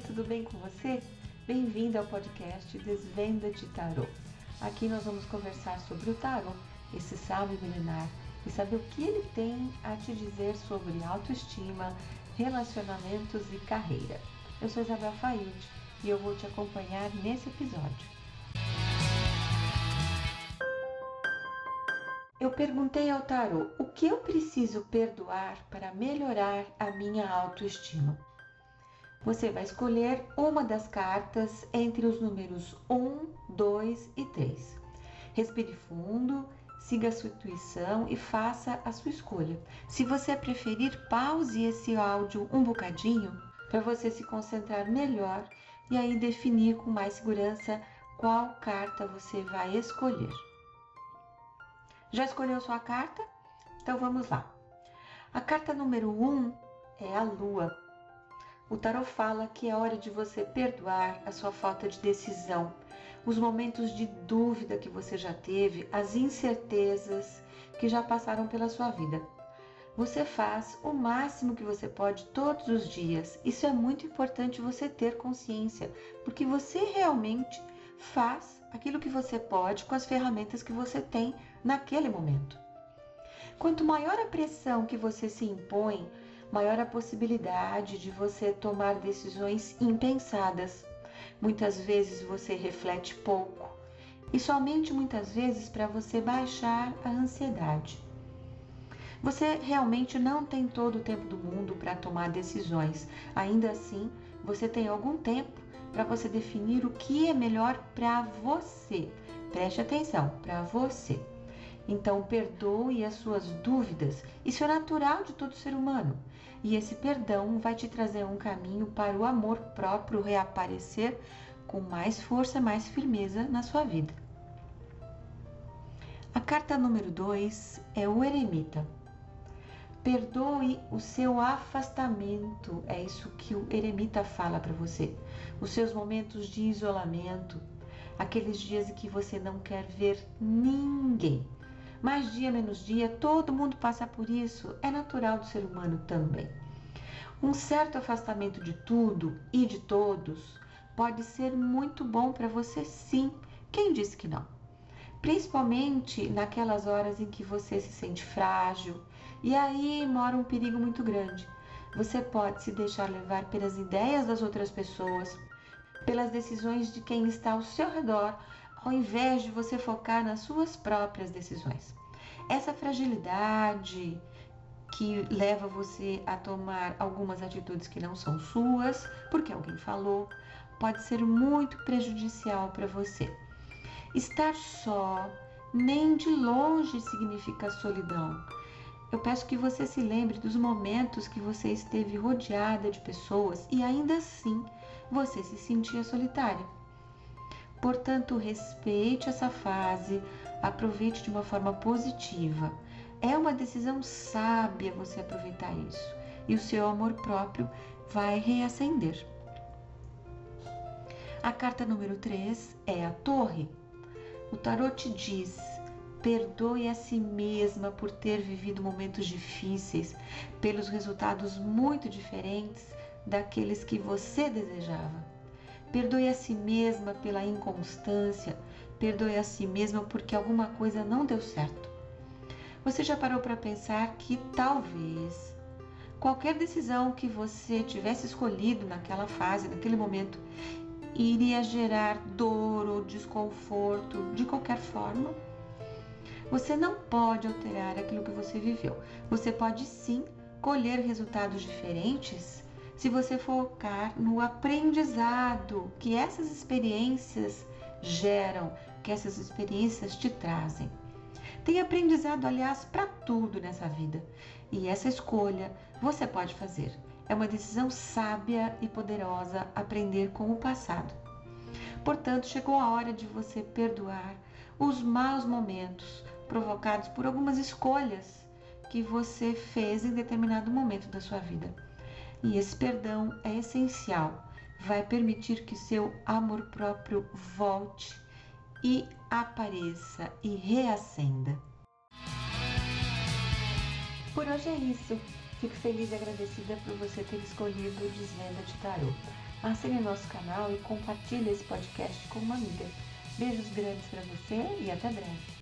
tudo bem com você? Bem-vindo ao podcast Desvenda de Tarô. Aqui nós vamos conversar sobre o tarô, esse sábio milenar, e saber o que ele tem a te dizer sobre autoestima, relacionamentos e carreira. Eu sou Isabel Faiute e eu vou te acompanhar nesse episódio. Eu perguntei ao tarô o que eu preciso perdoar para melhorar a minha autoestima. Você vai escolher uma das cartas entre os números 1, 2 e 3. Respire fundo, siga a sua intuição e faça a sua escolha. Se você preferir, pause esse áudio um bocadinho para você se concentrar melhor e aí definir com mais segurança qual carta você vai escolher. Já escolheu sua carta? Então vamos lá. A carta número 1 um é a Lua. O tarot fala que é hora de você perdoar a sua falta de decisão, os momentos de dúvida que você já teve, as incertezas que já passaram pela sua vida. Você faz o máximo que você pode todos os dias. Isso é muito importante você ter consciência, porque você realmente faz aquilo que você pode com as ferramentas que você tem naquele momento. Quanto maior a pressão que você se impõe, maior a possibilidade de você tomar decisões impensadas. Muitas vezes você reflete pouco e somente muitas vezes para você baixar a ansiedade. Você realmente não tem todo o tempo do mundo para tomar decisões. Ainda assim, você tem algum tempo para você definir o que é melhor para você. Preste atenção, para você. Então, perdoe as suas dúvidas. Isso é natural de todo ser humano. E esse perdão vai te trazer um caminho para o amor próprio reaparecer com mais força, mais firmeza na sua vida. A carta número 2 é o eremita. Perdoe o seu afastamento, é isso que o eremita fala para você. Os seus momentos de isolamento, aqueles dias em que você não quer ver ninguém mais dia menos dia, todo mundo passa por isso, é natural do ser humano também. Um certo afastamento de tudo e de todos pode ser muito bom para você, sim. Quem disse que não? Principalmente naquelas horas em que você se sente frágil e aí mora um perigo muito grande. Você pode se deixar levar pelas ideias das outras pessoas, pelas decisões de quem está ao seu redor, ao invés de você focar nas suas próprias decisões. Essa fragilidade que leva você a tomar algumas atitudes que não são suas, porque alguém falou, pode ser muito prejudicial para você. Estar só nem de longe significa solidão. Eu peço que você se lembre dos momentos que você esteve rodeada de pessoas e ainda assim você se sentia solitária. Portanto, respeite essa fase, aproveite de uma forma positiva. É uma decisão sábia você aproveitar isso e o seu amor próprio vai reacender. A carta número 3 é a Torre. O tarot te diz: perdoe a si mesma por ter vivido momentos difíceis, pelos resultados muito diferentes daqueles que você desejava. Perdoe a si mesma pela inconstância, perdoe a si mesma porque alguma coisa não deu certo. Você já parou para pensar que talvez qualquer decisão que você tivesse escolhido naquela fase, naquele momento, iria gerar dor ou desconforto de qualquer forma? Você não pode alterar aquilo que você viveu. Você pode sim colher resultados diferentes se você focar no aprendizado que essas experiências geram, que essas experiências te trazem. Tem aprendizado, aliás, para tudo nessa vida. E essa escolha você pode fazer. É uma decisão sábia e poderosa aprender com o passado. Portanto, chegou a hora de você perdoar os maus momentos provocados por algumas escolhas que você fez em determinado momento da sua vida. E esse perdão é essencial, vai permitir que seu amor próprio volte e apareça e reacenda. Por hoje é isso. Fico feliz e agradecida por você ter escolhido o Desvenda de Tarot. Assine nosso canal e compartilhe esse podcast com uma amiga. Beijos grandes para você e até breve.